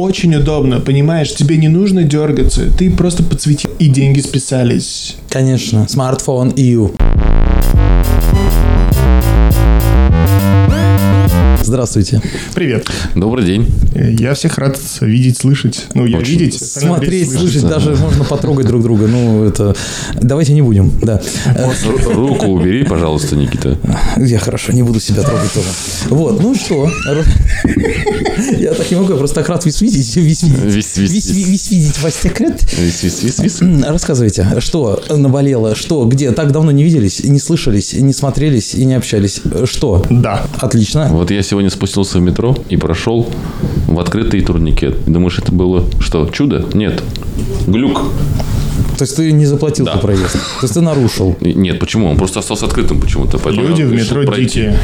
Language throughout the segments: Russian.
очень удобно, понимаешь? Тебе не нужно дергаться. Ты просто подсветил, и деньги списались. Конечно. Смартфон EU. Здравствуйте. Привет. Добрый день. Я всех рад видеть, слышать. Ну, я Очень. видеть. Смотреть, слышать. слышать, даже можно потрогать друг друга. Ну, это... Давайте не будем, да. Руку убери, пожалуйста, Никита. Я хорошо, не буду себя трогать тоже. Вот, ну что? Я так не могу, я просто так рад вас видеть. Весь видеть. Весь- весь- Весь- весь видеть вас. М, Рассказывайте, что наболело, что, где? Так давно не виделись, не слышались, не смотрелись и не общались. Что? Да. Отлично. Вот я сегодня спустился в метро и прошел в открытый турникет. Думаешь, это было что, чудо? Нет. Глюк. То есть ты не заплатил Да. за проезд. То есть ты нарушил. Нет, почему? Он просто остался открытым почему-то. Люди в метро пройти. дикие.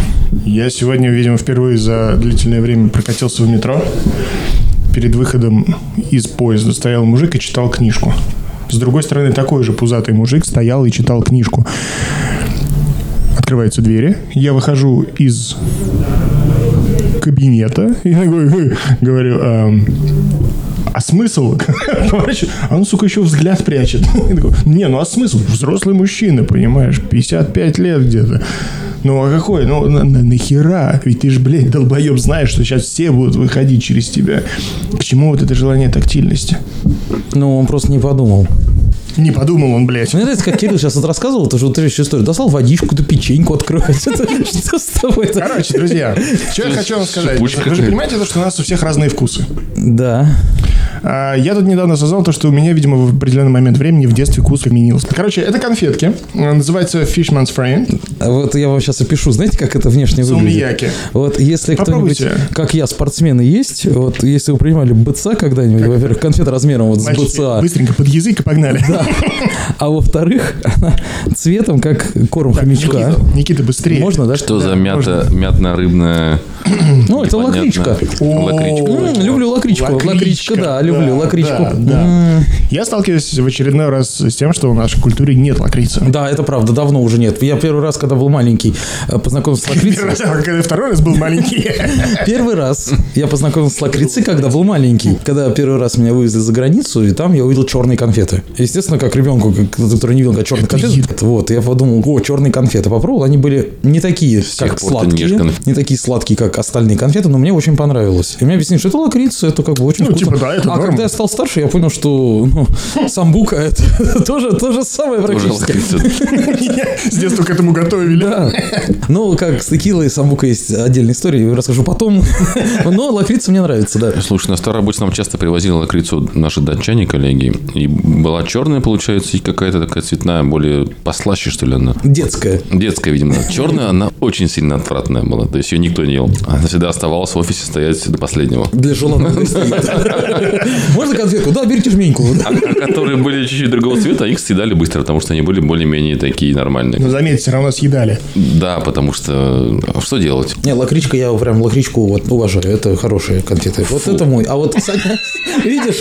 Я сегодня, видимо, впервые за длительное время прокатился в метро. Перед выходом из поезда стоял мужик и читал книжку. С другой стороны, такой же пузатый мужик стоял и читал книжку. Открываются двери. Я выхожу из кабинета. Я говорю, говорю, «Ам, а смысл? Поворачиваю, А он, сука, еще взгляд прячет. Не, ну а смысл? Взрослый мужчина, понимаешь, 55 лет где-то. Ну а какой? Ну на- на- нахера? Ведь ты же, блядь, долбоеб знаешь, что сейчас все будут выходить через тебя. К чему вот это желание тактильности? Ну, он просто не подумал. Не подумал он, блядь. Мне нравится, как Кирилл сейчас вот рассказывал, это же вот еще историю. Достал водичку, да печеньку открывать. Что с тобой? Короче, друзья, что я хочу вам сказать. Вы же понимаете, то, что у нас у всех разные вкусы. Да. А, Я тут недавно осознал то, что у меня, видимо, в определенный момент времени в детстве вкус изменился. Короче, это конфетки. А, Называется Fishman's Friend. А Вот я вам сейчас опишу, знаете, как это внешне выглядит? Саумияки. Вот если кто-нибудь, как я, спортсмены есть, вот если вы принимали БЦА когда-нибудь, во-первых, конфета размером вот с БЦА, Быстренько под язык и погнали. а во-вторых, она цветом как корм хомячка. Никита, Никита, быстрее. Можно, да? Что за мята, мятно-рыбная Ну, это лакричка. лакричка? Люблю лакричку. Лакричка, да, люблю лакричку. Я сталкиваюсь в очередной раз с тем, что в нашей культуре нет лакрицы. Да, это правда, давно уже нет. Я первый раз, когда был маленький, э, познакомился с лакрицей. Когда второй раз был маленький. Первый раз я познакомился с лакрицей, когда был маленький. Когда первый раз меня вывезли за границу, и там я увидел черные конфеты. Естественно, как ребенку, который не видел как черные конфеты, вот, я подумал, о, черные конфеты. Попробовал, они были не такие, как сладкие, не такие сладкие, как остальные конфеты, но мне очень понравилось. И мне объяснили, что это лакрица, это как бы очень Ну, вкусно. типа, да, это а норм. когда я стал старше, я понял, что ну, самбука это тоже то же самое практически. С детства к этому готовили. Да. Ну, как с текилой и самбука есть отдельная история, я расскажу потом. Но лакрица мне нравится, да. Слушай, на старой работе нам часто привозили лакрицу наши датчане, коллеги. И была черная, получается, и какая-то такая цветная, более послаще, что ли, она. Детская. Детская, видимо. Черная, она очень сильно отвратная была. То есть ее никто не ел. Она всегда оставалась в офисе стоять до последнего. Для желанного Можно конфетку? Да, берите жменьку. А, а которые были чуть-чуть другого цвета, их съедали быстро, потому что они были более-менее такие нормальные. Но заметьте, все равно съедали. Да, потому что... а Что делать? Не, лакричка, я прям лакричку вот уважаю. Это хорошие конфеты. Вот это мой. А вот, кстати, видишь,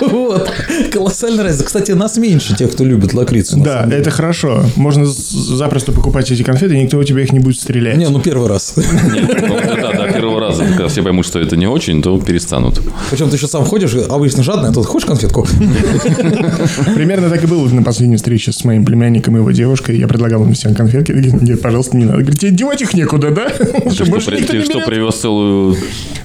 вот, колоссальная разница. Кстати, нас меньше тех, кто любит лакрицу. Да, это хорошо. Можно запросто покупать эти конфеты, и никто у тебя их не будет стрелять. Не, ну первый раз. Нет, ну, да, да, первого раза. Когда все поймут, что это не очень, то перестанут. Причем ты еще сам ходишь, обычно жадный, а тут хочешь конфетку? Примерно так и было на последней встрече с моим племянником и его девушкой. Я предлагал им всем конфетки. Нет, пожалуйста, не надо. Говорит, тебе девать их некуда, да? Ты что, ты что, берет?» привез целую...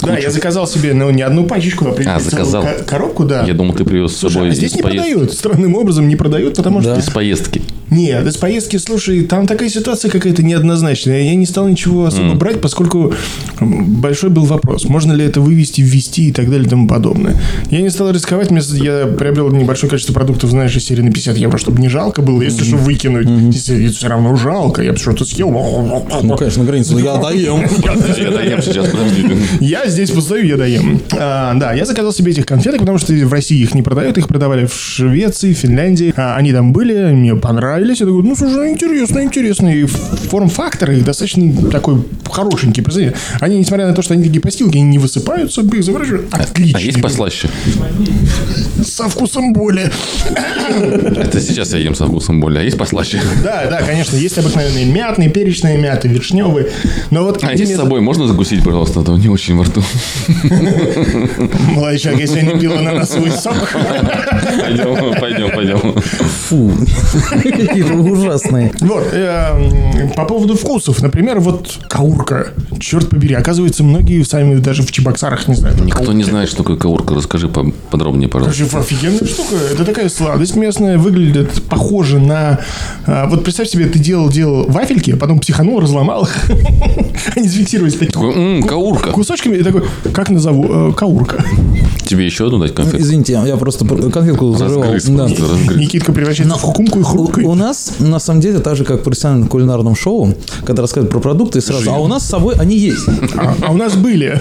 Да, я заказал себе, ну, не одну пачечку, а, А, целую заказал. ко- коробку, да. Я думал, ты привез с Слушай, собой а здесь не продают. Странным образом не продают, потому что... Из поездки. Нет, из поездки, слушай, там такая ситуация какая-то неоднозначная. Я не стал ничего особо брать, поскольку большой был вопрос, можно ли это вывести, ввести и так далее и тому подобное. Я не стал рисковать, вместо- я приобрел небольшое количество продуктов, знаешь, из серии на 50 евро, чтобы не жалко было, если что, выкинуть. Если все равно жалко, я бы что-то съел. Ну, конечно, на границу. Я доем. Я доем сейчас, подожди. Я здесь постою, я доем. А, да, я заказал себе этих конфеток, потому что в России их не продают, их продавали в Швеции, Финляндии. А, они там были, мне понравились. Понравились. Я такой, ну, слушай, ну, интересно, интересно. И форм-фактор их достаточно такой хорошенький. Представляете? Они, несмотря на то, что они такие постилки, они не высыпаются, их заворачивают. Отлично. А есть послаще? Со вкусом боли. Это сейчас я ем со вкусом боли, а есть послаще? Да, да, конечно, есть обыкновенные мятные, перечные мяты, вишневые. Но вот А есть с собой можно закусить, пожалуйста, а то не очень во рту. Молодой человек, если не пил ананасовый сок, Пойдем, пойдем, пойдем. Фу, какие-то ужасные. Вот, э, по поводу вкусов. Например, вот каурка. Черт побери, оказывается, многие сами даже в чебоксарах не знают. Никто не знает, что такое каурка. Расскажи по- подробнее, пожалуйста. Короче, офигенная штука. Это такая сладость местная, выглядит похоже на... а, вот представь себе, ты делал, делал вафельки, а потом психанул, разломал их. Они зафиксировались «М, каурка. кусочками и такой, как назову? Э, Каурка. Тебе еще одну дать конфетку? Извините, я просто конфетку разгрыз. Никитка превращается в хукумку и хрупкой. У нас, на самом деле, так же, как в профессиональном кулинарном шоу, когда рассказывают про продукты, сразу, а у нас с собой они есть. А, а у нас были.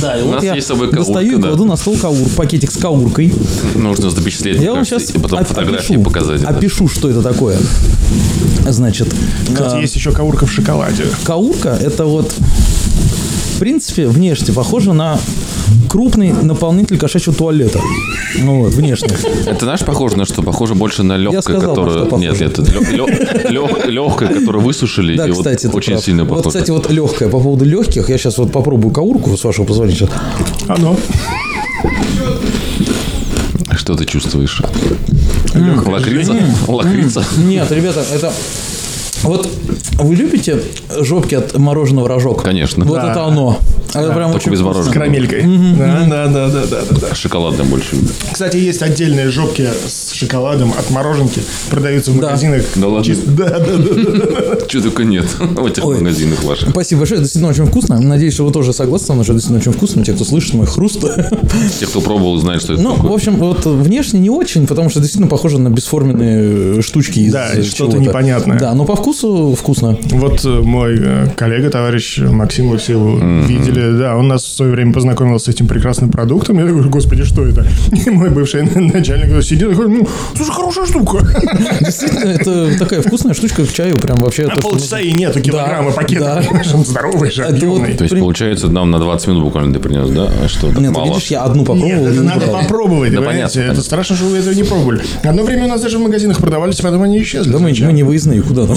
Да, и У вот нас я есть с собой каурка, достаю и да. кладу на стол каур, пакетик с кауркой. Нужно запечатлеть, Я вам сейчас и потом фотографии показать. опишу, что это такое. Значит, Кстати, а, есть еще каурка в шоколаде. каурка – это вот, в принципе, внешне похоже на крупный наполнитель кошачьего туалета. Ну вот, внешне. Это знаешь, похоже на что? Похоже больше на легкое, сказал, которое... Нет, нет, это легкое, которое высушили, Да, и вот кстати, очень прав. сильно Вот, похоже. кстати, вот легкое. По поводу легких, я сейчас вот попробую каурку, с вашего позволения. сейчас. Оно. Что ты чувствуешь? Лакрица? Лакрица? Нет, ребята, это... Вот вы любите жопки от мороженого рожок? Конечно. Вот Да. это оно. Это прям Только очень без вкусно. С мороженого. карамелькой. Да, да, да, да, да, да, да. Шоколадное больше. Кстати, есть отдельные жопки с шоколадом от мороженки. Продаются в Да. магазинах. Да ладно? Чисто- Да, да, да, да, да. Чего только нет в этих магазинах ваших. Спасибо большое, это действительно очень вкусно. Надеюсь, что вы тоже согласны со мной, что действительно очень вкусно. Те, кто слышит мой хруст. Те, кто пробовал, знают, что это Ну, в общем, вот внешне не очень, потому что действительно похоже на бесформенные штучки из Да, что-то чего-то. непонятное. Да, но по вкусу вкусно. Вот э, мой э, коллега, товарищ Максим, вы все его видели, да, он нас в свое время познакомил с этим прекрасным продуктом. Я такой, господи, что это? И мой бывший начальник сидит и говорит, ну, слушай, хорошая штука. Действительно, это такая вкусная штучка к чаю, прям вообще. На то, что полчаса нужно. и нету килограмма Да, пакета. да. Он здоровый же, вот- объемный. То есть, При- получается, нам на 20 минут буквально ты принес, да? А что, так Нет, мало? видишь, я одну попробовал. Нет, это надо брал. попробовать, Да понятно, Это понятно. страшно, что вы этого не пробовали. Одно время у нас даже в магазинах продавались, потом они исчезли. Да мы, мы не выездные, куда там?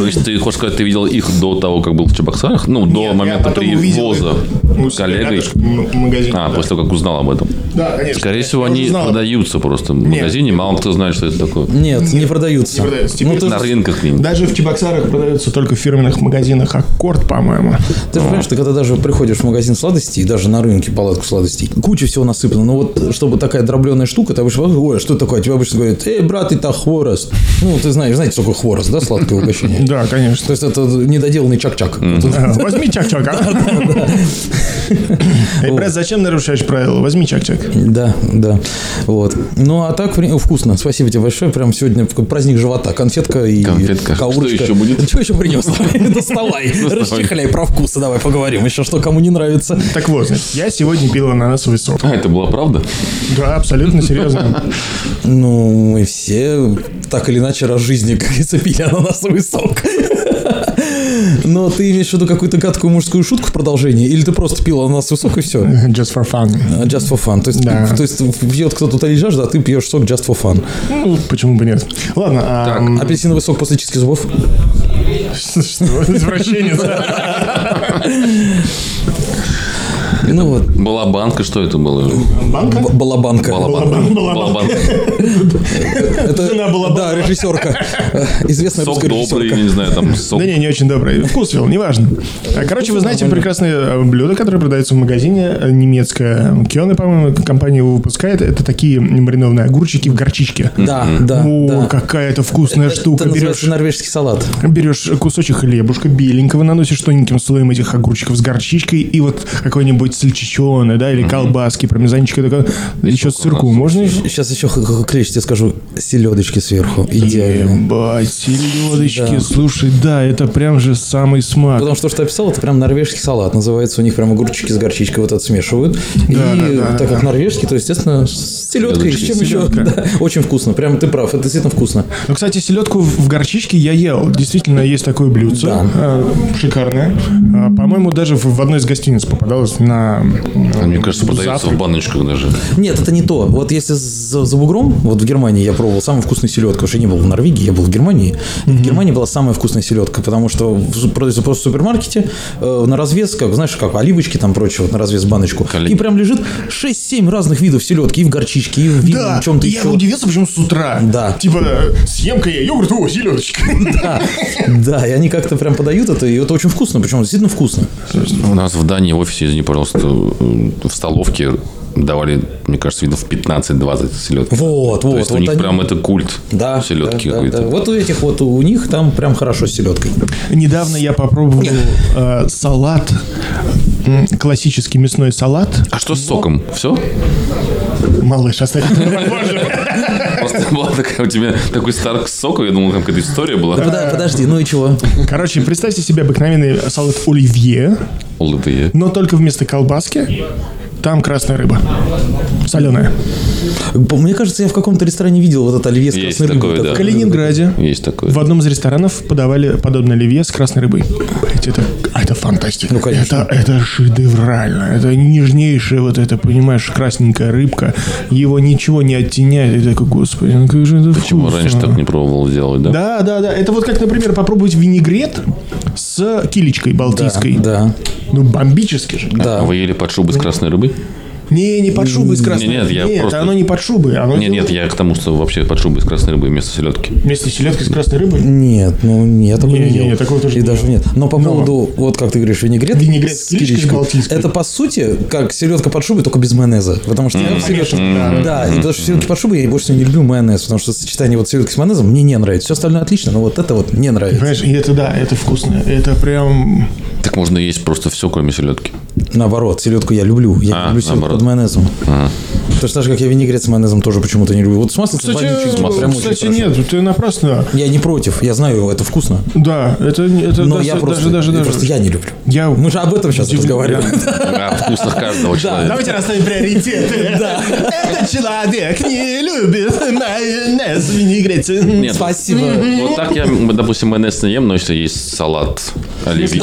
То есть, ты хочешь сказать, ты видел их до того, как был в Чебоксарах? Ну, до Нет, момента привоза их у себя коллегой? А, да. после того, как узнал об этом. Да, конечно. Скорее всего, они продаются просто в магазине. Мало кто знает, что это такое. Нет, не продаются. Не продаются. Ну, Теперь На рынках где-нибудь. Даже в Чебоксарах продаются только в фирменных магазинах Аккорд, по-моему. ты же понимаешь, ты когда даже приходишь в магазин сладостей, даже на рынке палатку сладостей, куча всего насыпано. Ну вот, чтобы такая дробленая штука, ты обычно, ой, а что такое? Тебе обычно говорят, эй, брат, это хворост. Ну, ты знаешь, знаете, такое хворост, да, сладкое угощение? Да, конечно. То есть это недоделанный чак-чак. А, Возьми чак-чак, а? Эй, брат, зачем нарушаешь правила? Возьми чак-чак. Да, да. Вот. Ну, а так, вкусно. Спасибо тебе большое. Прям сегодня праздник живота. Конфетка и Конфетка. каурочка. Что еще будет? Что еще принес? Доставай. Расчехляй про вкусы. Давай поговорим. Еще что кому не нравится. Так вот, я сегодня пил ананасовый сок. А, это была правда? Да, абсолютно серьезно. Ну, мы все так или иначе раз в жизни, как говорится, пили ананасовый сок. Но ты имеешь в виду какую-то гадкую мужскую шутку в продолжении? Или ты просто пил ананасовый сок и все? Just for fun. Just for fun. То есть, Да. то есть пьет кто-то утолить жажду, а ты пьешь сок just for fun. Ну, почему бы нет? Ладно, а... м, Апельсиновый сок после чистки зубов? Что, извращенец? Ну вот, Была банка, что это было? Банка? б- балабанка. Балабан. Балабан. Балабан. Это, Жена Балабанова. Да, режиссерка. Известная Сок добрый, не знаю, там сок. Да не, не очень добрый. Вкус вел, неважно. А, Короче, вы знаете прекрасное э, блюдо, которое продается в магазине, э, немецкое. Кионе, по-моему, компания его выпускает. Это такие маринованные огурчики в горчичке. Да, да, О, какая это вкусная Это штука. Берешь, называется норвежский салат. берешь кусочек хлебушка беленького, наносишь тоненьким слоем этих огурчиков с горчичкой и вот какой-нибудь сальчичоне, да, или колбаски, пармезанчика, такое, еще сырку можно? Сейчас еще клещ, тебе скажу, селедочки сверху. Идеально. Ебать, селедочки, Да. слушай, да, это прям же самый смак. Потому что, что ты описал, это прям норвежский салат. Называется у них прям огурчики с горчичкой вот это смешивают. и да, да, так как норвежский, то, естественно, с селедкой, с чем еще. Да, очень вкусно. Прям ты прав, это действительно вкусно. Ну, кстати, селедку в горчичке я ел. Действительно, есть такое блюдце. Да. э, Шикарное. А, По-моему, даже в одной из гостиниц попадалось на... Мне кажется, продается завтрак. в баночках даже. Нет, это не то. Вот если за, за бугром, вот в Германии я пробовал самую вкусную селедку, потому что я не был в Норвегии, я был в Германии. В Германии была самая вкусная селедка, потому что продается просто в супермаркете э, на развес, как, знаешь, как оливочки там прочее, вот на развес баночку. Коллеги. И прям лежит 6-7 разных видов селедки, и в горчичке, и в винном Да, чем-то я еще. удивился, почему с утра. Да. Типа, съем-ка я йогурт, о, селедочка. Да, да, и они как-то прям подают это, и это очень вкусно, причем действительно вкусно. У нас в Дании в офисе, извини, пожалуйста, в столовке давали, мне кажется, видов 15-20 селедки. Вот, То вот, есть у вот них они- прям это культ Да, селедки да, да, какой-то. да. Вот у этих вот, у них там прям хорошо с селедкой. Недавно я попробовал э, салат, классический мясной салат. А что с соком? Все? Малыш, оставь. Просто была такая у тебя такой старк с соком, я думал, там какая-то история была. Подожди, ну и чего? Короче, представьте себе обыкновенный салат оливье, Улыбые. но только вместо колбаски там красная рыба. Соленая. Мне кажется, я в каком-то ресторане видел вот это оливье с Есть красной рыбой. такое, да. В это- Калининграде Есть такое. в одном из ресторанов подавали подобное оливье с красной рыбой. Блять, это, это фантастика. Ну, конечно. Это, это шедеврально. Это нежнейшая вот эта, понимаешь, красненькая рыбка. Его ничего не оттеняет. И такой, господи, ну как же это Почему вкусно. раньше так не пробовал делать, да? Да, да, да. Это вот как, например, попробовать винегрет с килечкой балтийской. Да, Ну, бомбически же. да. А вы ели под шубой с красной рыбой? Не, не под шубой с красной нет, я Нет, просто- оно не под шубой. Оно Нет, нет, я к тому, что вообще под шубой с красной рыбой вместо селедки. Вместе с селедкой с красной рыбой. Нет, ну нет, такого Не, не, не, ел. не, такого тоже И не даже нет. Но по Но- поводу, вот как ты говоришь, винегрет, Винегрет с балтийской. это по сути как селедка под шубой, только без майонеза. Потому что я в селедке... конечно, Да, и потому что селедки под шубой я больше всего не люблю майонез, потому что сочетание вот селедки с майонезом мне не нравится. Все остальное отлично, но вот это вот не нравится. Понимаешь, и это да, это вкусно. Это прям... Так можно есть просто все, кроме селедки. Наоборот, селедку я люблю. Я А, люблю селедку наоборот. под майонезом. Точно так же, как я винегрет с майонезом тоже почему-то не люблю. Вот с маслицем Кстати, вонючий, прям очень кстати нет, ты напрасно. Я не против, я знаю, это вкусно. Да, это, это Но даже, я просто, даже, даже, даже. просто я не люблю. Я- Мы же об этом сейчас разговариваем. О вкусах каждого человека. Давайте расставим приоритеты. Этот человек не любит майонез, винегрет. Спасибо. Вот так я, допустим, майонез не ем, но если есть салат оливье,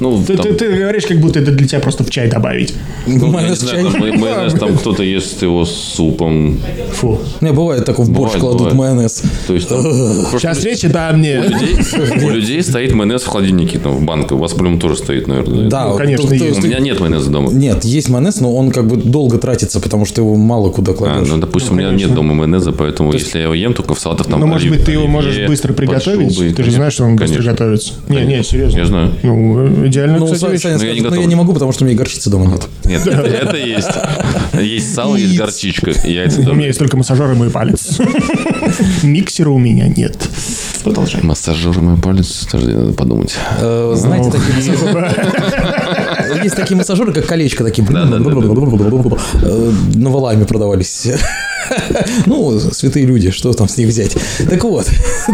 ну, Ты, там, ты- ты говоришь, как будто это для тебя просто в чай добавить. ну, я не Майонез знаю, чай. там май- майонез, там кто-то ест его с супом. Фу. Не, бывает такой в борщ Бывает, кладут бывает. майонез. То есть там, просто Сейчас речь о мне. у людей, у людей стоит майонез в холодильнике, там, в банке. У вас, по-моему, тоже стоит, наверное. Да, Ну, конечно, то- есть. У меня нет майонеза дома. Нет, есть майонез, но он как бы долго тратится, потому что его мало куда А, кладешь. ну, допустим, у меня нет дома майонеза, поэтому если я его ем, только в салатах там Ну, может быть, ты его можешь быстро приготовить? Ты же знаешь, что он быстро готовится. Не, не, серьезно. Я знаю. Ну, идеально, Ну, кстати, Саня вещь. Но я не «Ну, я готов». не могу, потому что у меня и горчицы дома нет. Нет, это, есть. Есть сало, есть горчичка, и яйца У меня есть только массажер и мой палец. Миксера у меня нет. Продолжай. Массажер мой палец, подожди, надо подумать. Э, Знаете, такие массажеры... Есть такие массажеры, как колечко, такие э, на валами продавались. Ну, святые люди, что там с них взять. Так вот,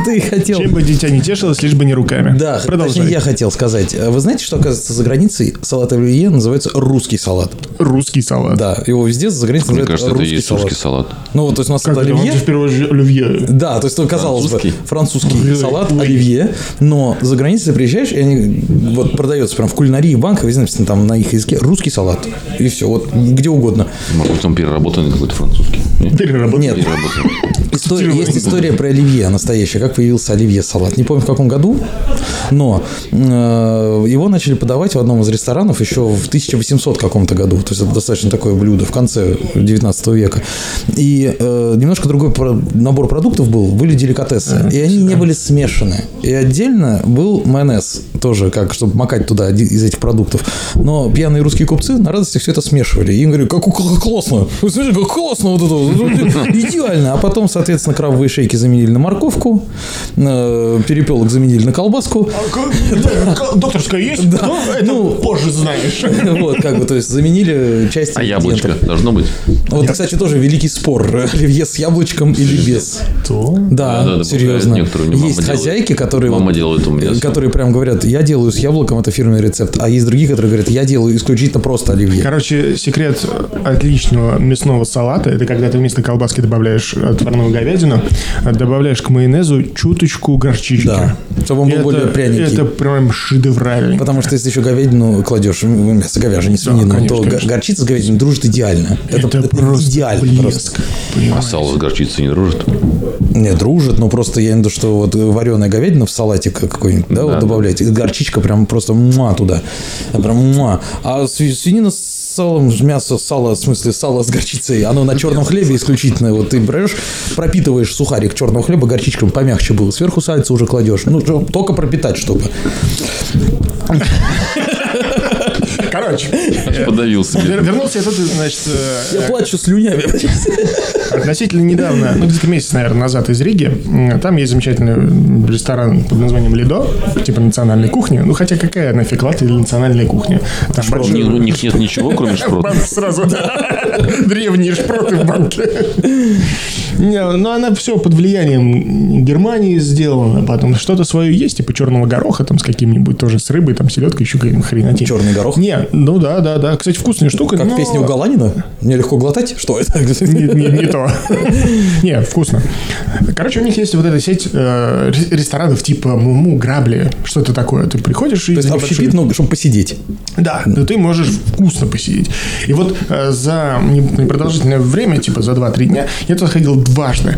ты хотел... Чем бы дитя не тешилось, лишь бы не руками. Да, точнее, Продолжай. я хотел сказать. Вы знаете, что, оказывается, за границей салат оливье называется русский салат? Русский салат. Да, его везде за границей называют кажется, русский салат. русский салат. Ну, вот, то есть у нас Как это это? Он оливье... же в первую очередь оливье. Да, то есть, казалось Французский? бы, французский Ой, салат, оливье, но за границей ты приезжаешь, и они вот продается прям в кулинарии, банках, везде написано там на их языке русский салат. И все, вот где угодно. Может быть, он переработанный какой-то французский. Нет? Переработанный. Нет, Переработанный. История, есть история про оливье настоящая, как появился оливье салат. Не помню в каком году, но э, его начали подавать в одном из ресторанов еще в 1800 каком-то году. То есть это достаточно такое блюдо в конце 19 века. И э, немножко другой про- набор продуктов был, были деликатесы. И они не были смешаны. И отдельно был майонез тоже, как чтобы макать туда из этих продуктов. Но пьяные русские купцы на радостях все это смешивали. И им говорю, как, как классно. Вы смотрите, как классно вот это. Идеально. А потом, соответственно, крабовые шейки заменили на морковку, э, перепелок заменили на колбаску. К- Докторская есть? Да. Ну, Ну, позже знаешь. Вот, как бы, то есть заменили часть А яблочко должно быть? Вот, кстати, тоже великий спор. Оливье с яблочком или без. То? Да, серьезно. Есть хозяйки, которые, Мама вот, делает у меня э, которые прям говорят, я делаю с яблоком, это фирменный рецепт. А есть другие, которые говорят, я делаю исключительно просто оливье. Короче, секрет отличного мясного салата это когда ты вместо колбаски добавляешь отварную говядину, добавляешь к майонезу чуточку горчички. Да, чтобы он был это, более пряненький. Это прям шедеврально. Потому что если еще говядину кладешь, мясо говяжье, не свинину, конечно, то конечно. горчица с говядиной дружит идеально. Это, Это, это просто идеально блеск. просто. А сало с горчицей не дружит? Не, дружит, но просто я имею в виду, что вот вареная говядина в салатик какой-нибудь, да, вот Да. добавляете, и горчичка прям просто муа туда. Прям муа. А сви- свинина с салом, мясо, сало, в смысле сало с горчицей, оно на черном хлебе исключительно. Вот ты берешь, пропитываешь сухарик черного хлеба горчичком помягче был, сверху сальца уже кладешь. Ну, только пропитать, чтобы. Короче, Аж подавился. вер- вернулся я тут, значит, э, Я плачу слюнями. Относительно недавно, ну где-то месяц, наверное, назад из Риги. Там есть замечательный ресторан под названием Лидо, типа национальной кухни. Ну хотя какая нафиг Латвия или национальная кухня? Там У них- у них нет ничего, кроме шпрота. Сразу, да. Древние шпроты в банке. Не, ну, она все под влиянием Германии сделана. Потом что-то свое есть, типа черного гороха там с каким-нибудь тоже с рыбой, там селедкой, еще каким хренотень. Черный горох? Не, ну да, да, да. Кстати, вкусная штука. Как но- песня у Галанина? Мне легко глотать? Что это? не, не, не то. Не, вкусно. Короче, у них есть вот эта сеть э, ре- ресторанов типа Муму, Грабли, что-то такое. Ты приходишь и... То есть общепит, ну, чтобы посидеть. Да, но ты можешь вкусно посидеть. И вот э, за не- непродолжительное время, типа за 2-3 дня, я туда ходил дважды.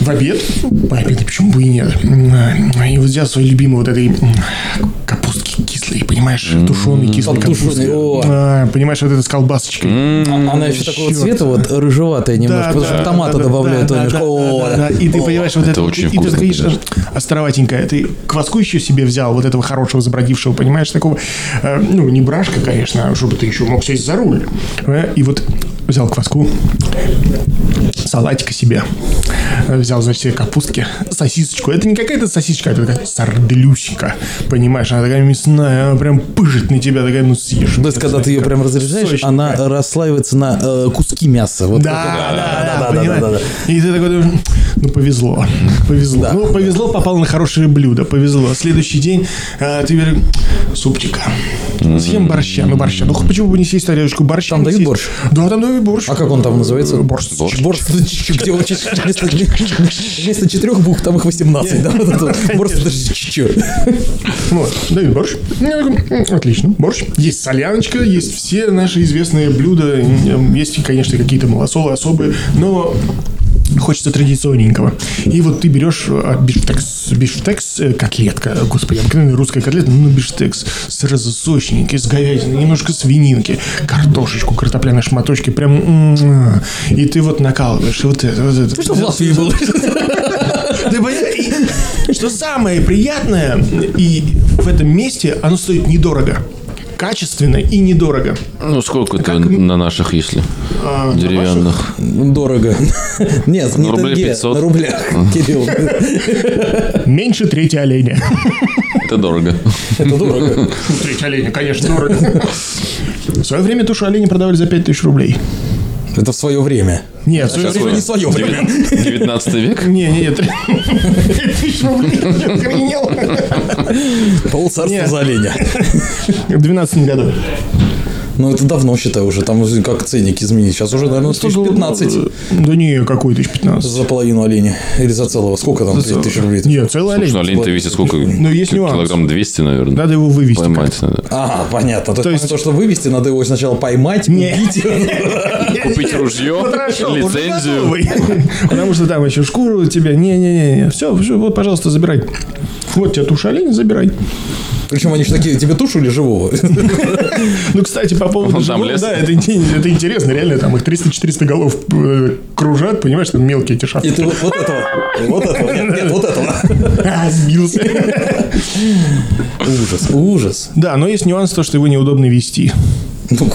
В обед, пообедать, почему бы и нет. И вот взял свои любимые вот этой м, капустки кислые, понимаешь, тушеные кислые Там тушеные, капусты. о. А, Понимаешь, вот это с колбасочкой. А- Она еще такого цвета, вот рыжеватая немножко, потому что томата добавляют. И ты понимаешь, вот Это очень и ты вкусно, ешь, конечно. островатенькая. Ты кваску еще себе взял, вот этого хорошего, забродившего, понимаешь, такого, э, ну, не брашка, конечно, а чтобы ты еще мог сесть за руль. Э, И вот взял кваску, салатика себе, взял, значит, себе капустки, сосисочку. Это не какая-то сосисочка, это такая сарделюсика, понимаешь, она такая мясная, она прям пыжит на тебя, такая, ну, съешь. То есть, когда ты ее прям разрезаешь, Сочненькая. она расслаивается на э, куски мяса. Вот Да, как- да, да, да, да, понимаешь? да, да, И ты такой думаешь, ну повезло, повезло. Да. Ну повезло, попал на хорошее блюдо, повезло. Следующий день э, ты говоришь, супчика, съем борща, ну борща. Ну почему бы не съесть тарелочку борща? Там дают борщ? Да, там дают борщ. А как он там называется? Борщ. Борщ. Борщ, где вместо, четырех букв там их 18, да? Борщ? Вот, дают борщ. Я такой, «М, Отлично, борщ. Есть соляночка, есть все наши известные блюда. Есть, конечно, какие-то малосолы особые, но хочется традиционненького. И вот ты берешь а, бифштекс, бифштекс, э, котлетка, господи, обыкновенная русская котлета, ну, бифштекс, сразу сочненький, с говядиной, немножко свининки, картошечку, картопляные шматочки, прям, и ты вот накалываешь, и вот это, вот это. Ты что в Латвии был? Ты понимаешь, и что самое приятное, и в этом месте оно стоит недорого. Качественно и недорого. Ну, сколько это на наших, если? А, Деревянных. Дорого. Нет, не На рублей тенге, 500. на рублях, Кирилл. Меньше трети оленя. Это дорого. Это дорого. Ну, треть оленя, конечно, дорого. В свое время тушу оленя продавали за 5000 рублей. Это в свое время. Нет, Сейчас время... не свое время. 19 век? Не, не, нет. 5000 рублей, охренел? Полцарства за оленя. В 12 году. Ну, это давно, считаю, уже. Там как ценники изменились. Сейчас уже, наверное, тысяч 15 Да не, какой 1015. за половину оленя. Или за целого. Сколько там? тысяч рублей? Нет, целый Слушай, ну олень. олень-то весит сколько? Ну, есть нюанс. Килограмм 200, наверное. Надо его вывести. Поймать надо. Ага, понятно. То, есть- то, что вывести, надо его сначала поймать, убить. Купить ружье, лицензию. Потому что там еще шкуру у тебя. Не-не-не. Все, все, вот, пожалуйста, забирай. Вот тебе туша оленя, забирай. Причем они же такие, тебе тушу или живого? Ну, кстати, по поводу живого, да, это, ин- это интересно, реально, там их 300-400 голов э, кружат, понимаешь, там мелкие эти И шахты. ты вот, вот этого, вот этого, нет, нет, вот этого. А, сбился. Ужас, ужас. Да, но есть нюанс, то, что его неудобно вести. Ну,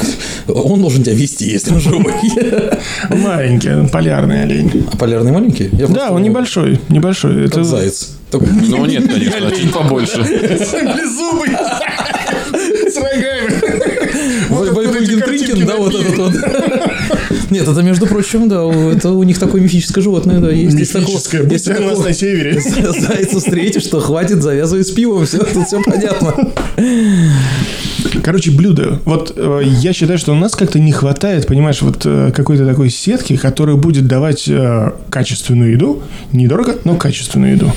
он должен тебя вести, если он живой. Маленький, полярный олень. А полярный маленький? Я Да, он небольшой, небольшой. Как Это заяц. Ну, нет, конечно, чуть побольше. Беззубый. С рогами. Вот картинки Тринкин, да, вот этот вот. Нет, это, между прочим, да, это у них такое мифическое животное, да. Есть, Мифическое, будь у нас на севере. Зайца встретишь, что хватит, завязывай с пивом, все, тут все понятно. Короче, блюдо. Вот э, я считаю, что у нас как-то не хватает, понимаешь, вот э, какой-то такой сетки, которая будет давать э, качественную еду. Недорого, но качественную еду.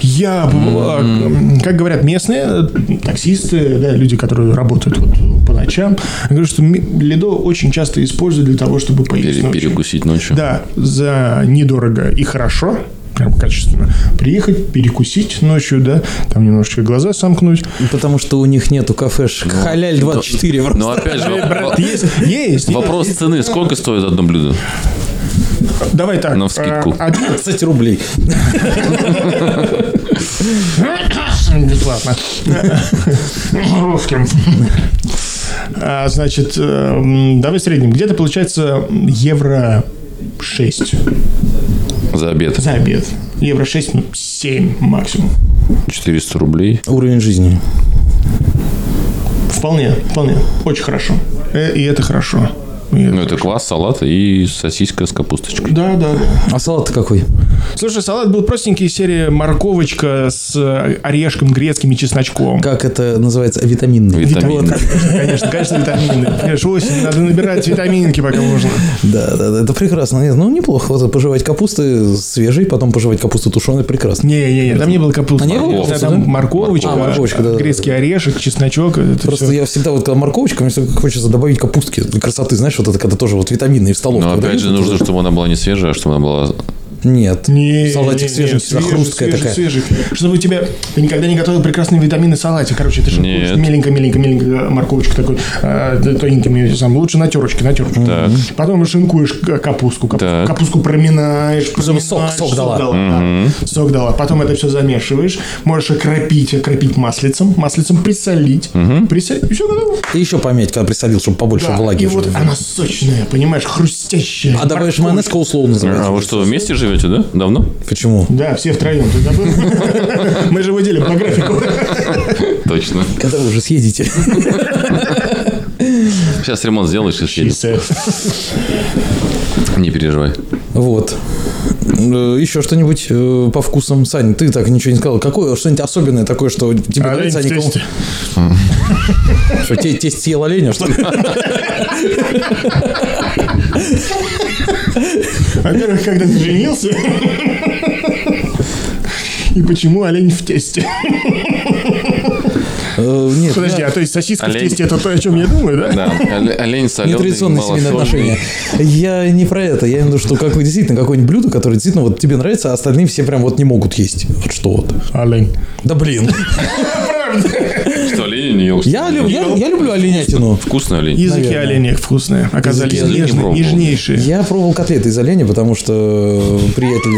Я, м, как говорят местные э, таксисты, да, люди, которые работают вот по ночам, говорят, что ледо очень часто используют для того, чтобы поесть Пере- ночью. Перекусить ночью. Да, за недорого и хорошо, прям качественно, приехать, перекусить ночью, да, там немножечко глаза сомкнуть. Потому что у них нету кафешек. Халяль 24 просто. Но опять же, Брат, есть, есть. вопрос цены. Сколько стоит одно блюдо? Давай так. Навскидку. а, один- 15 рублей. Бесплатно. Русским. А, Значит, эм, давай в среднем. Где-то получается евро 6 За обед. за обед. Евро 6, ну, 7 максимум. 400 рублей. Уровень жизни. Вполне, вполне. Очень хорошо. Э, И это хорошо. И Ну, это квас, салат и сосиска с капусточкой. Да, да. А салат какой? Слушай, салат был простенький, серия морковочка с э, орешком грецким и чесночком. Как это называется? Витаминный. Витамин. Вот, конечно, конечно, витамины. Конечно, осень, надо набирать витаминки, пока можно. Да, да, да, это прекрасно. Нет, ну, неплохо. Вот пожевать капусты свежей, потом пожевать капусту тушеной, прекрасно. Не-не-не, там не было капусты. А не было Там капусты, да? морковочка, А, морковочка, да, да, грецкий орешек, чесночок. Просто всё. я всегда вот когда морковочка, мне всегда хочется добавить капустки для красоты, знаешь, вот это когда тоже вот витаминные в столовке. Но опять же нужно, чтобы она была не свежая, а чтобы она была... Нет. Не, Салатик не, свежий, не, всегда свежий, хрусткая свежий, такая. свежий. Чтобы у тебя... Ты никогда не готовил прекрасный витаминный салатик. Короче, ты Нет. меленько, меленько, меленько морковочку такой, э, тоненькими, сам, лучше на терочке, на терочке. Так. Потом шинкуешь капустку, кап- Так. капустку проминаешь, Чтобы сок- проминаешь, сок дала. да. Сок дала. Потом это все замешиваешь. Можешь окропить, окропить маслицем, маслицем присолить. Присолить, и все готово. И еще пометь, когда присолил, чтобы побольше Да, влаги. и вот она сочная, понимаешь, хрустящая. А добавишь майонез коуслоу называется. А вы что, вместе живете, да? Давно? Почему? Да, все втроем, ты забыл? Мы же его делим по графику. Точно. Когда вы уже съедете? Сейчас ремонт сделаешь и съедешь. Чисто. Не переживай. Вот. Э, Еще что-нибудь э, по вкусам. Сань, ты так ничего не сказал. Какое что-нибудь особенное такое, что тебе Олень нравится, а в никому... тесте. Что, те- тесть съел оленя, что ли? Во-первых, когда ты женился. И почему олень в тесте? Э, Нет, Подожди, а то есть сосиска в Олень. тесте это то, о чем я думаю, да? Да, оле- олень соленый, нетрадиционные семейные отношения. Я не про это. Я имею в виду, что как вы действительно какое-нибудь блюдо, которое действительно вот тебе нравится, а остальные все прям вот не могут есть. Вот что вот. Олень. Да блин. Что, олень не ел? Я, люб- я, я люблю оленятину. Вкусный олень. Языки Наверное. оленей вкусные. Оказались Языки нежные, нежнейшие. Я пробовал котлеты из оленя, потому что приятель,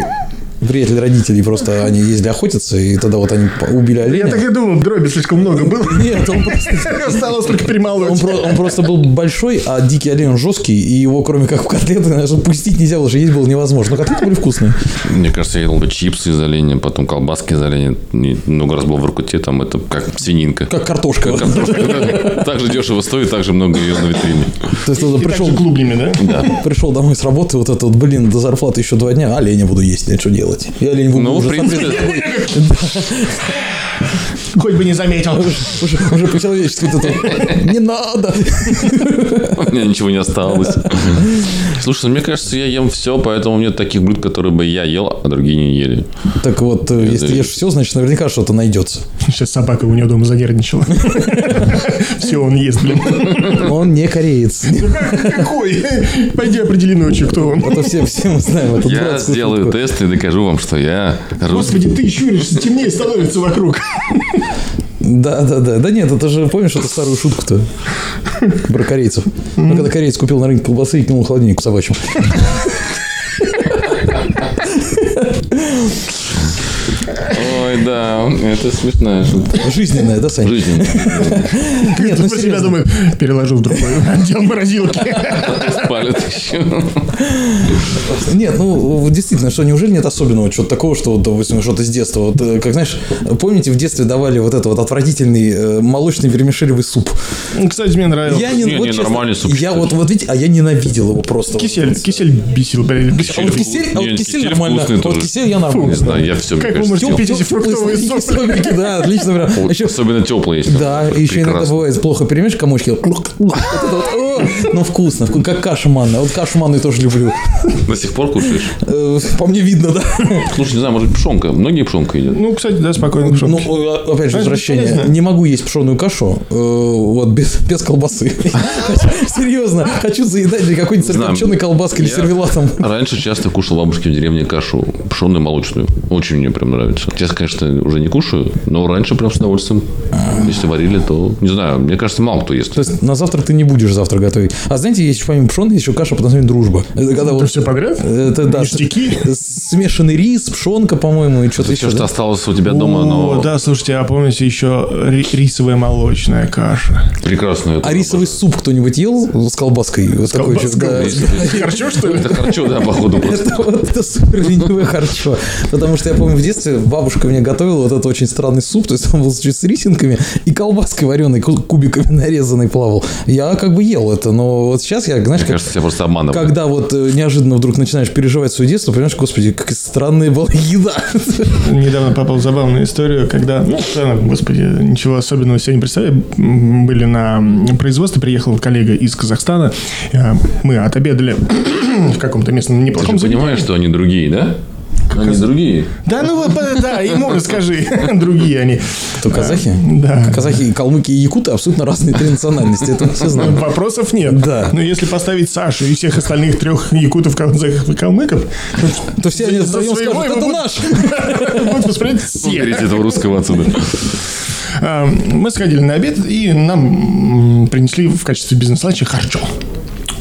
приятель родителей просто они ездили охотиться, и тогда вот они убили оленя. Я так и думал, дроби слишком много было. Нет, он просто, Осталось только перемалывать. он, про- он просто был большой, а дикий олень он жесткий, и его кроме как в котлеты даже пустить нельзя, потому что есть было невозможно. Но котлеты были вкусные. Мне кажется, я ел бы чипсы из оленя, потом колбаски из оленя. Много раз был в Воркуте, там это как свининка. Как картошка. Картошка. Так же дешево стоит, так же много ее на витрине. То есть, пришел, клубнями, да? Да. пришел домой с работы, вот это вот, блин, до зарплаты еще два дня, оленя буду есть, нет, что делать. И олень в углу Ну, в уже принципе, Хоть бы не заметил. уже, уже по-человечески вот это не надо. у меня ничего не осталось. Слушай, ну, мне кажется, я ем все, поэтому нет таких блюд, которые бы я ел, а другие не ели. Так вот, э, если ешь все, значит, наверняка что-то найдется. Сейчас собака у него дома занервничала. Все, он ест, блин. Он не кореец. Какой? Пойди определи ночью, кто он. Это все, все мы знаем. Я сделаю шутку. тест и докажу вам, что я русский. Господи, ты щуришься, темнее становится вокруг. Да, да, да. Да нет, это же, помнишь эту старую шутку-то? Про корейцев. Ну, когда кореец купил на рынке колбасы и кинул холодильник собачьему. Ой, Ой, да, это смешная шутка. Жизненная, да, Сань? Жизнь. Нет, ну про себя серьезно. думаю, переложу в другой отдел морозилки. Спалят еще. Нет, ну действительно, что неужели нет особенного чего-то такого, что, вот, допустим, что-то с детства. Вот, э, как знаешь, помните, в детстве давали вот это вот отвратительный э, молочный вермишелевый суп. Кстати, мне нравился. Я не, Не, вот не, честно, нормальный суп, Я вот, вот видите, а я ненавидел его просто. Кисель, кисель бесил, блин. А вот кисель, а вот кисель кисель нормально. вкусный Вот кисель я нормально. Не знаю, я все, Как вы можете пить эти фруктовые сопельки, да, отлично. прям. Еще- Особенно теплые есть. Да, еще иногда бывает плохо перемешешь комочки. Ну, вкусно, вку- как каша манная. Вот кашу манную тоже люблю. До сих пор кушаешь? Э, По мне видно, да. Слушай, не знаю, может пшенка. Многие пшенка едят. Ну, кстати, да, спокойно. Ну, э, опять же, возвращение. Не могу есть пшеную кашу, э, вот, без, без колбасы. Серьезно, хочу заедать какой-нибудь сырокопченой колбаской или сервелатом. Раньше часто кушал бабушки в деревне кашу пшеную молочную. Очень мне прям нравится. Сейчас, конечно, уже не кушаю, но раньше прям с удовольствием. Если варили, то... Не знаю, мне кажется, мало кто ест. То есть на завтрак ты не будешь завтра готовить. А знаете, есть помимо пшеной еще каша под названием дружба. Это когда Это вот все подряд? это да, Ништяки? с- смешанный рис, пшенка, по-моему, и что-то Все, еще. что да? осталось у тебя дома, но да, слушайте, а помните еще ри- рисовая молочная каша? прекрасно. А рисовый суп кто-нибудь ел с колбаской? Еще, да. Харчо, что ли? Это харчо, да, походу просто. Это супер ленивое харчо. Потому что я помню, в детстве бабушка мне готовила вот этот очень странный суп. То есть он был с рисинками и колбаской вареной, ку- кубиками нарезанной плавал. Я как бы ел это, но вот сейчас я, знаешь, Мне как, кажется, тебя просто обманывают. когда вот э, неожиданно вдруг начинаешь переживать свое детство, понимаешь, господи, какая странная была еда. Недавно попал в забавную историю, когда, ну, странно, господи, ничего особенного себе не представляю. Были на производстве, приехал коллега из Казахстана. Э, Мы отобедали в каком-то местном Ты неплохом же заведении. понимаешь, что они другие, да? Они другие. Да, ну, да, ему расскажи. Другие они. Кто, казахи? Да. Казахи, калмыки и якуты абсолютно разные три национальности. Это мы все знаем. Вопросов нет. Да. Но если поставить Сашу и всех остальных трех якутов, казахов и калмыков, То все они вдвоем скажут, это наш. будут воспринять все. Уберите этого русского отсюда. А, Мы сходили на обед, и нам принесли в качестве бизнес-ланча харчо.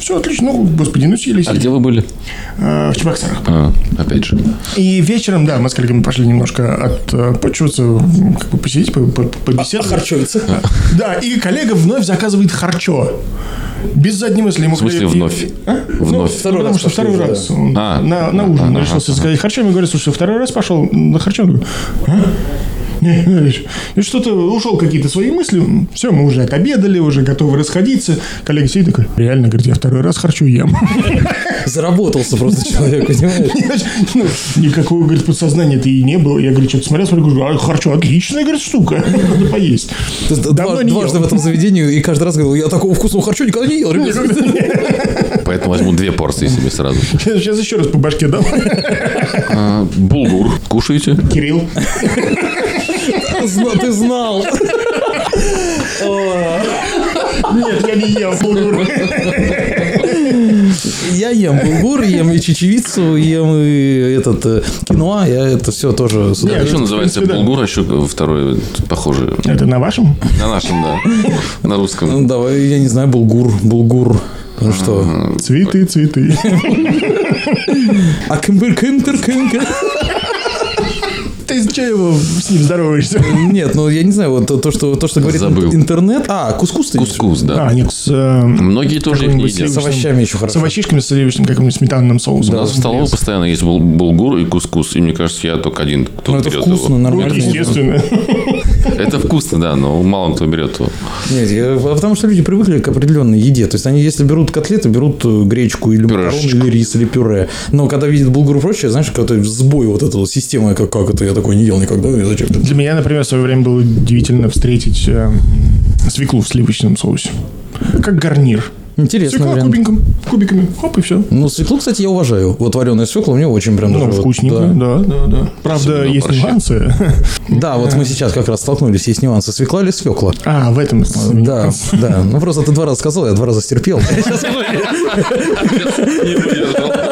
Все отлично, ну, господи, ну съели, А где вы были? А, В Чебоксарах. А, опять же. И вечером, да, мы с коллегами пошли немножко отпочиваться, как бы посидеть, по- по- побеседовать. Харчовица. Да, и коллега вновь заказывает харчо. Без задней мысли. Ему В смысле говорят, вновь? А? Вновь. Ну, Второй потому раз что второй уже, раз он А. на, на А, ужин ага, решился ага. заказать харчо. Мне говорят, слушай, второй раз пошел на харчо. Я говорю, а? И что-то ушел какие-то свои мысли. Все, мы уже отобедали, уже готовы расходиться. Коллега сидит такой, реально, говорит, я второй раз харчо ем. Заработался просто человек, понимаешь? Ну, Никакого, говорит, подсознания-то и не было. Я, говорю, что-то смотрел, смотрю, говорю, а харчо отличная, говорит, штука. Надо поесть. Давно не Дважды в этом заведении, и каждый раз говорил, я такого вкусного харчо никогда не ел. Поэтому возьму две порции себе сразу. Сейчас еще раз по башке дам. А, булгур. Кушаете? Кирилл. Зна- Ты знал. Нет, я не ел булгур. Я ем булгур, ем и чечевицу, ем и этот э, киноа, я это все тоже Нет, еще называется булгур, а еще второй похожий. Это на вашем? На нашем, да. На русском. Ну, давай, я не знаю, булгур, булгур. Ну что? Цветы, цветы. А кембер, кембер, кембер. Ты что его с ним здороваешься? Нет, ну я не знаю, вот то, то, что, то, что говорит Забыл. интернет. А, кускус ты? Кускус, да. А, нет, с... э, Многие тоже их не едят. С овощами еще С хорошо. овощишками, с сливочным каким-нибудь сметанным соусом. У нас в столовой постоянно есть бул- булгур и кускус. И мне кажется, я только один, кто Ну, это вкусно, его. Ну, нормально. естественно. Это вкусно, да, но мало кто берет. Нет, я- а потому что люди привыкли к определенной еде. То есть они, если берут котлеты, берут э, гречку или макароны, Пюрешечку. или рис, или пюре. Но когда видят булгур и прочее, знаешь, какой-то сбой вот этой вот системы, как, как это, я такой не ел никогда, и зачем? Для меня, например, в свое время было удивительно встретить э, свеклу в сливочном соусе. Как гарнир. Интересно, Свекла вариант. кубиком, кубиками, хоп, и все. Ну, свеклу, кстати, я уважаю. Вот вареная свекла мне очень прям Ну, вот, вкусненько, да. да, да, да. Правда, Особенно есть борще. нюансы. Да, вот мы сейчас как раз столкнулись, есть нюансы. Свекла или свекла? А, в этом Да, да. Ну, просто ты два раза сказал, я два раза стерпел. По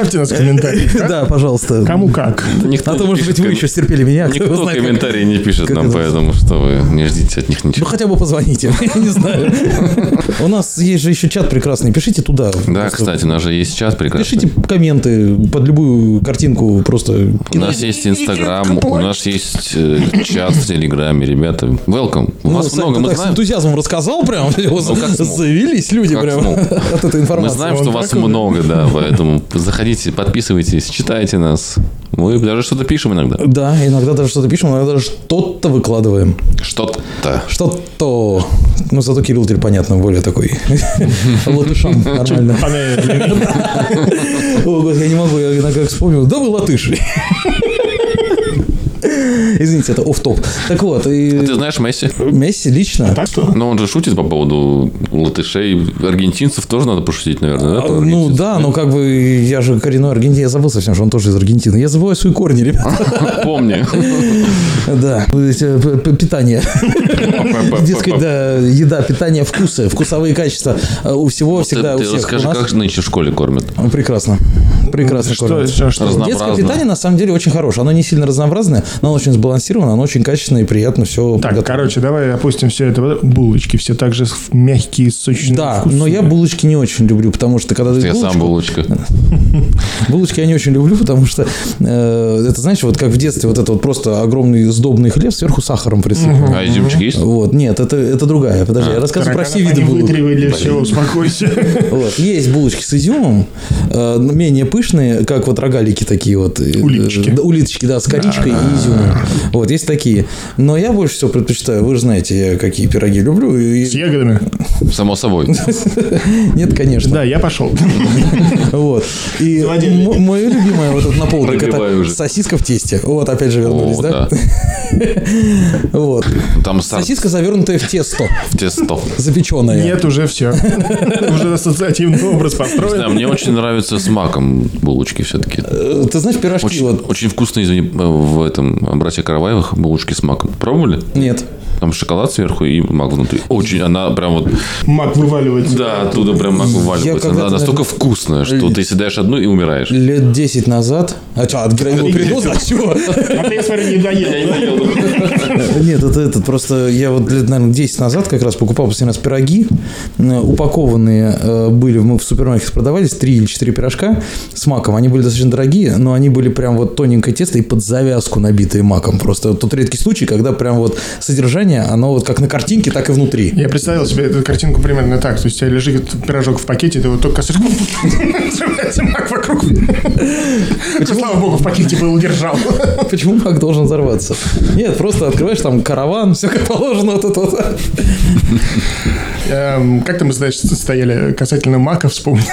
Поправьте нас в комментариях. Да, пожалуйста. Кому как. Никто А то, может быть, вы еще стерпели меня. кто Никто комментарии не пишет нам, это- поэтому что вы не ждите от них Ну, ничего. хотя бы позвоните, я не знаю. У нас есть же еще чат прекрасный, пишите туда. Да, кстати, у нас же есть чат прекрасный. Пишите комменты под любую картинку, просто... У нас есть Инстаграм, у нас есть э, чат в Телеграме, ребята. Welcome. У Ну, вас много, ты мы так с знаем. энтузиазмом рассказал прям, смог. завелись люди прям от этой Мы информации. знаем, Он что вас много, да, поэтому заходите, подписывайтесь, читайте нас. Мы даже что-то пишем иногда. Да, иногда даже что-то пишем, иногда даже что-то выкладываем. Что-то. Что-то... Ну, зато Кирилл теперь понятно, более такой латышам нормально. О, я не могу, я иногда как вспомнил. Да вы латыши. Извините, это оф топ Так вот, и Ты знаешь Месси? Месси лично... Так что? Но он же шутит по поводу латышей. Аргентинцев тоже надо пошутить, наверное, да? про Ну да, но как бы я же коренной аргентин, я забыл совсем, что он тоже из Аргентины. Я забываю свои корни, ребята. Помни. Да, п- питание. Дескать, да, еда, питание, вкусы, вкусовые качества. А У всего всегда, у ты всех. расскажи, как нынче в школе кормят? Ну, Прекрасно. Прекрасно Что, кормят. что, что? Детское питание на самом деле очень хорошее. Оно не сильно разнообразное, но оно очень сбалансировано, оно очень качественное и приятно все. Так, короче, давай опустим все это. Булочки все так же мягкие, сочные. Да, вкусные. но я булочки не очень люблю, потому что когда ты Я булочку- сам булочка. Булочки я не очень люблю, потому что э, это, знаешь, вот как в детстве, вот это вот просто огромный сдобный хлеб сверху сахаром присыпан. А изюмчик есть? Вот, нет, это, это другая. Подожди, я рассказываю про все виды вытривали все, успокойся. Вот. Есть булочки с изюмом, э, менее пышные, как вот рогалики такие вот. э, Улиточки. да, улиточки, да, с коричкой и изюмом. Вот, есть такие. Но я больше всего предпочитаю, вы же знаете, я какие пироги люблю. и- С ягодами? Само собой. Нет, конечно. Да, я пошел. Вот. И мое любимое вот этот наполник Пробиваю это сосиска в тесте. Вот, опять же вернулись, да? Вот. Там старт Сосиска, завернутая в тесто, в тесто. запеченная. Нет, уже все. Уже ассоциативный образ Да, построен. мне очень нравится с маком булочки все-таки. Э, Ты знаешь, пирожки Очень, вот... очень вкусно, извини, в этом братья Караваевых булочки с маком. Пробовали? Нет. Там шоколад сверху и мак внутри. Очень, она прям вот, Мак вываливается. да, оттуда прям мак вываливается. когда-то, Она настолько вкусная, что ты съедаешь одну и умираешь. Лет 10 назад... А что, от героинового передоза? А чего? А ты, я смотрю, не доел. Нет, это этот просто я вот лет, наверное, 10 назад как раз покупал последний раз пироги. Э, Упакованные э, были, мы в супермаркете продавались, 3 или 4 пирожка с маком. Они были достаточно дорогие, но они были прям вот тоненькое тесто и под завязку набитые маком. Просто тот редкий случай, когда прям вот содержание, оно вот как на картинке, так и внутри. Я представил себе эту картинку примерно так. То есть у тебя лежит пирожок в пакете, ты вот только касаешь, мак вокруг. Слава богу, в пакете был удержал. Почему мак должен взорваться? Нет, просто открываешь там караван, все как положено. Вот это вот. Эм, Как-то мы, значит, стояли касательно мака, вспомнил.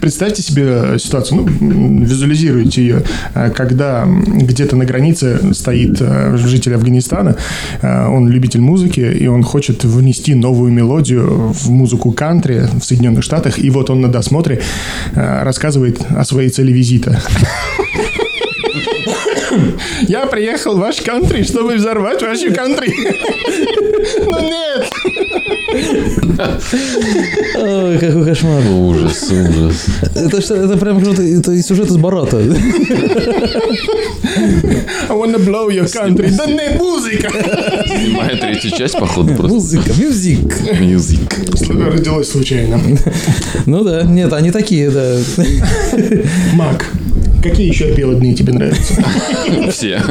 Представьте себе ситуацию, ну, визуализируйте ее, э, когда где-то на границе стоит э, житель Афганистана, э, он любитель музыки, и он хочет внести новую мелодию в музыку кантри в Соединенных Штатах, и вот он на досмотре э, рассказывает о своей цели визита. Я приехал в ваш кантри, чтобы взорвать вашу кантри. Ну нет. Ой, какой кошмар. Ужас, ужас. Это, что, это прям что-то, это и сюжет из Барата. I wanna blow your country. Да не музыка. Снимает третью часть, походу, просто. Музыка, мюзик. Мьюзик. Родилось случайно. Ну да, нет, они такие, да. Мак. Какие еще белодные тебе нравятся? Все.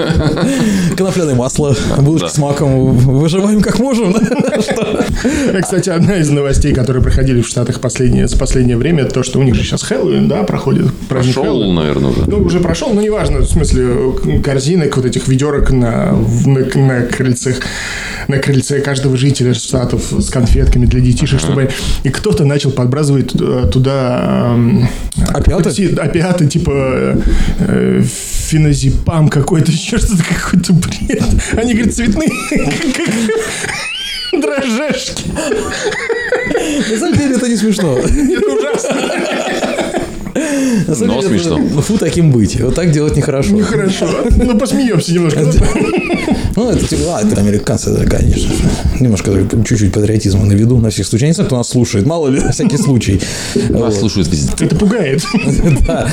Конопляное масло, булочки Да. с маком. Выживаем как можем. Кстати, одна из новостей, которые проходили в Штатах последнее, с последнее время, то, что у них же сейчас Хэллоуин, да, проходит. Прошел, Хэллоуин. наверное, уже. Ну, уже прошел, но неважно, в смысле, корзинок, вот этих ведерок на, на, на крыльцах, на крыльце каждого жителя штатов с конфетками для детишек, чтобы... И кто-то начал подбрасывать туда... туда эм, Опиаты? Опиаты, типа э, феназепам какой-то, еще что-то, какой-то бред. Они, говорят, цветные, дрожжешки. На самом деле это не смешно. Это ужасно. На самом Но деле, это- смешно. Фу, таким быть. Вот так делать нехорошо. Хорошо. Ну, посмеемся немножко. Ну, это типа, а, это американцы, да, конечно. Немножко чуть-чуть патриотизма на виду, на всех случаях. Не знаю, кто нас слушает, мало ли, на всякий случай. Нас слушают везде. Это пугает.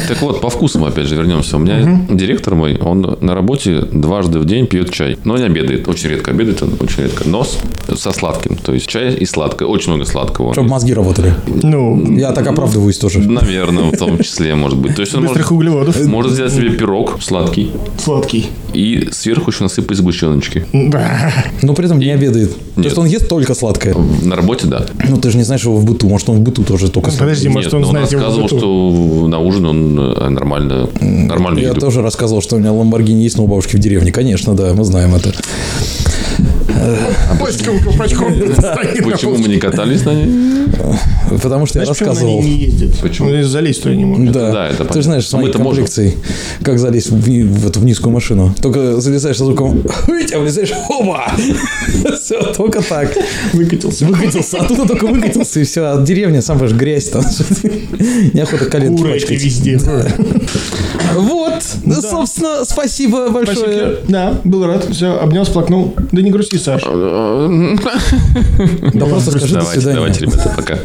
Так вот, по вкусам опять же вернемся. У меня директор мой, он на работе дважды в день пьет чай. Но не обедает. Очень редко обедает, он очень редко. Но с- со сладким. То есть чай и сладкое. Очень много сладкого. Чтобы мозги работали. Ну, Я так оправдываюсь тоже. Наверное, в том числе, может быть. То есть он быстрых может, углеводов. может сделать себе пирог сладкий Сладкий. и сверху еще насыпать сгущеночки. Да. Но при этом не обедает. То Нет. есть он ест только сладкое. На работе, да. Ну, ты же не знаешь его в быту. Может, он в быту тоже только сладкое. Подожди, может, Нет, он знает его рассказывал, что на ужин он э, нормально, нормально Я еду. тоже рассказывал, что у меня Ламборгини есть, но у бабушки в деревне. Конечно, да, мы знаем это. Пластиковым колпачком Почему мы не катались на ней? Потому что я Знаешь, почему она рассказывал. не? Почему? Он залезть туда не может. Да, да, это ты знаешь, с Но моей комплекцией, как залезть в, эту низкую машину. Только залезаешь со звуком а влезаешь «Оба!» Все, только так. Выкатился. Выкатился, оттуда только выкатился, и все. А деревня, сам понимаешь, грязь там. Неохота коленки пачкать. везде. Вот, собственно, спасибо большое. Да, был рад. Все, обнял, сплакнул. Да не грусти, Саш. Да просто скажи до свидания. давайте, ребята, пока.